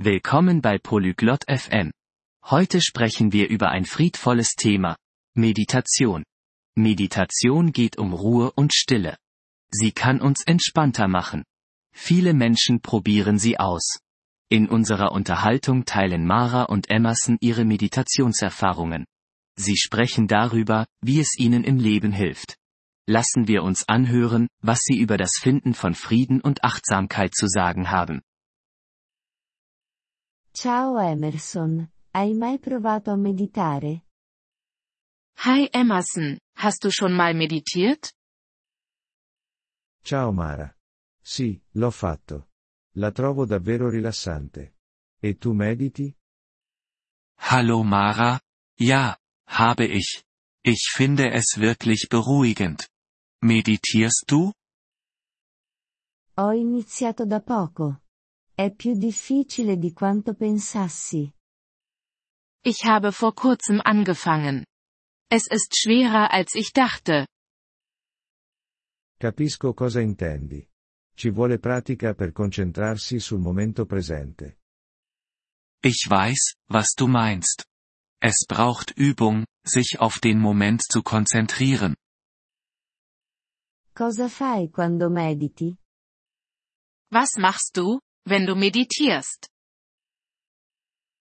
Willkommen bei Polyglot FM. Heute sprechen wir über ein friedvolles Thema. Meditation. Meditation geht um Ruhe und Stille. Sie kann uns entspannter machen. Viele Menschen probieren sie aus. In unserer Unterhaltung teilen Mara und Emerson ihre Meditationserfahrungen. Sie sprechen darüber, wie es ihnen im Leben hilft. Lassen wir uns anhören, was sie über das Finden von Frieden und Achtsamkeit zu sagen haben. Ciao Emerson, hai mai provato a meditare? Hi Emerson, hast du schon mal meditiert? Ciao Mara. Sì, l'ho fatto. La trovo davvero rilassante. E tu mediti? Hallo Mara, ja, habe ich. Ich finde es wirklich beruhigend. Meditierst du? Ho iniziato da poco. È più difficile di quanto pensassi. Ich habe vor kurzem angefangen. Es ist schwerer als ich dachte. Capisco cosa intendi. Ci vuole pratica per concentrarsi sul momento presente. Ich weiß, was du meinst. Es braucht Übung, sich auf den Moment zu konzentrieren. Cosa fai quando mediti? Was machst du, wenn du meditierst?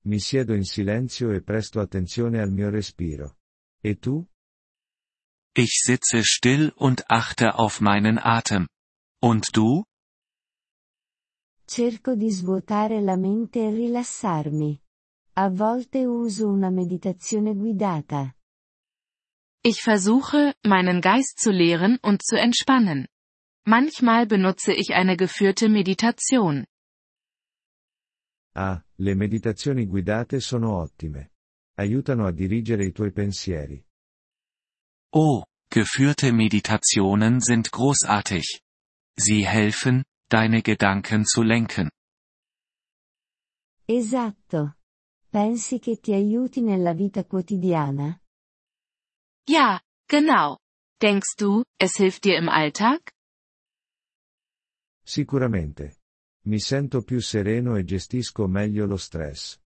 Mi siedo in silenzio e presto attenzione al mio respiro. E tu? Ich sitze still und achte auf meinen Atem. Und du? Cerco di svuotare la mente e rilassarmi. A volte uso una meditazione guidata. Ich versuche, meinen Geist zu leeren und zu entspannen. Manchmal benutze ich eine geführte Meditation. Ah, le meditazioni guidate sono ottime. Aiutano a dirigere i tuoi pensieri. Oh, geführte Meditationen sind großartig. Sie helfen, deine Gedanken zu lenken. Esatto. Pensi che ti aiuti nella vita quotidiana? Ja, genau. Denkst du, es hilft dir im Alltag? Sicuramente. Mi sento più sereno e gestisco meglio lo stress.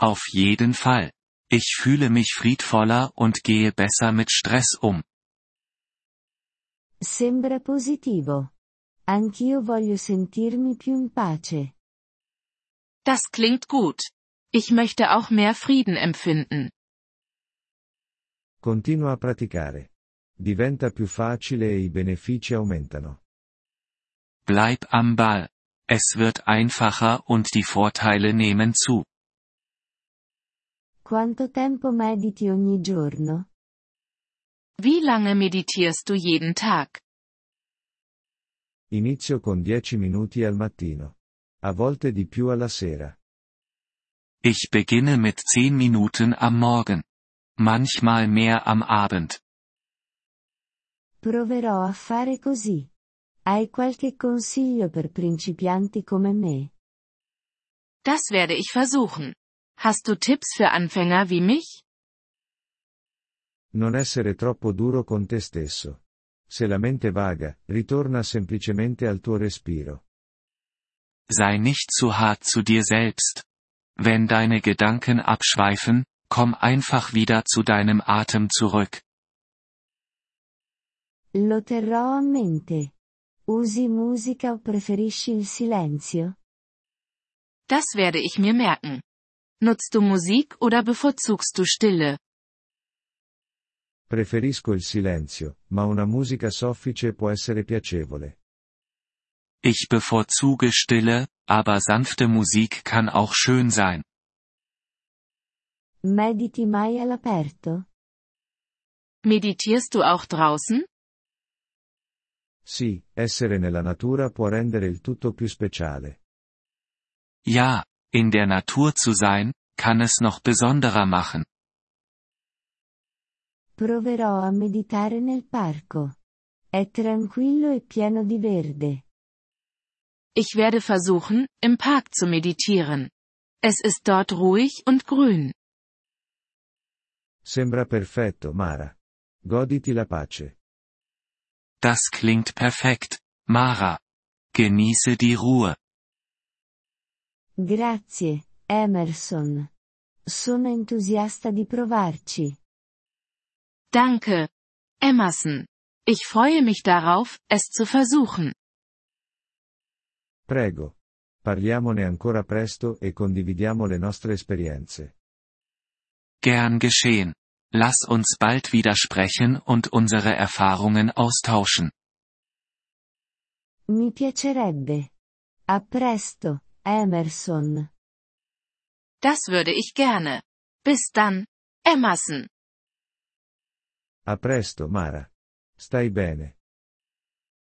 Auf jeden Fall. Ich fühle mich friedvoller und gehe besser mit Stress um. Sembra positivo. Anch'io voglio sentirmi più in pace. Das klingt gut. Ich möchte auch mehr Frieden empfinden. Continua a praticare. Diventa più facile e i benefici aumentano. Bleib am Ball. Es wird einfacher und die Vorteile nehmen zu. Quanto tempo mediti ogni giorno? Wie lange meditierst du jeden Tag? Inizio con 10 minuti al mattino. A volte di più alla sera. Ich beginne mit 10 Minuten am Morgen. Manchmal mehr am Abend. Proverò a fare così. Hai qualche consiglio per principianti come me? Das werde ich versuchen. Hast du Tipps für Anfänger wie mich? Non essere troppo duro con te stesso. Se la mente vaga, ritorna semplicemente al tuo respiro. Sei nicht zu hart zu dir selbst. Wenn deine Gedanken abschweifen, komm einfach wieder zu deinem Atem zurück. Lo terrò a mente. Usi musica o preferisci il silenzio? Das werde ich mir merken. Nutzt du Musik oder bevorzugst du Stille? Preferisco il silenzio, ma una musica soffice può essere piacevole. Ich bevorzuge Stille, aber sanfte Musik kann auch schön sein. Mediti mai all'aperto? Meditierst du auch draußen? Sì, essere nella natura può rendere il tutto più speciale. Ja, in der Natur zu sein, kann es noch besonderer machen. Proverò a meditare nel parco. È tranquillo e pieno di verde. Ich werde versuchen, im Park zu meditieren. Es ist dort ruhig und grün. Sembra perfetto, Mara. Goditi la pace. Das klingt perfekt, Mara. Genieße die Ruhe. Grazie, Emerson. Sono entusiasta di provarci. Danke, Emerson. Ich freue mich darauf, es zu versuchen. Prego. Parliamone ancora presto e condividiamo le nostre esperienze. Gern geschehen. Lass uns bald wieder sprechen und unsere Erfahrungen austauschen. Mi piacerebbe. A presto, Emerson. Das würde ich gerne. Bis dann, Emerson. A presto, Mara. Stai bene.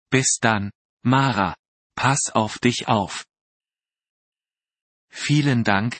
Bis dann, Mara. Pass auf dich auf. Vielen Dank,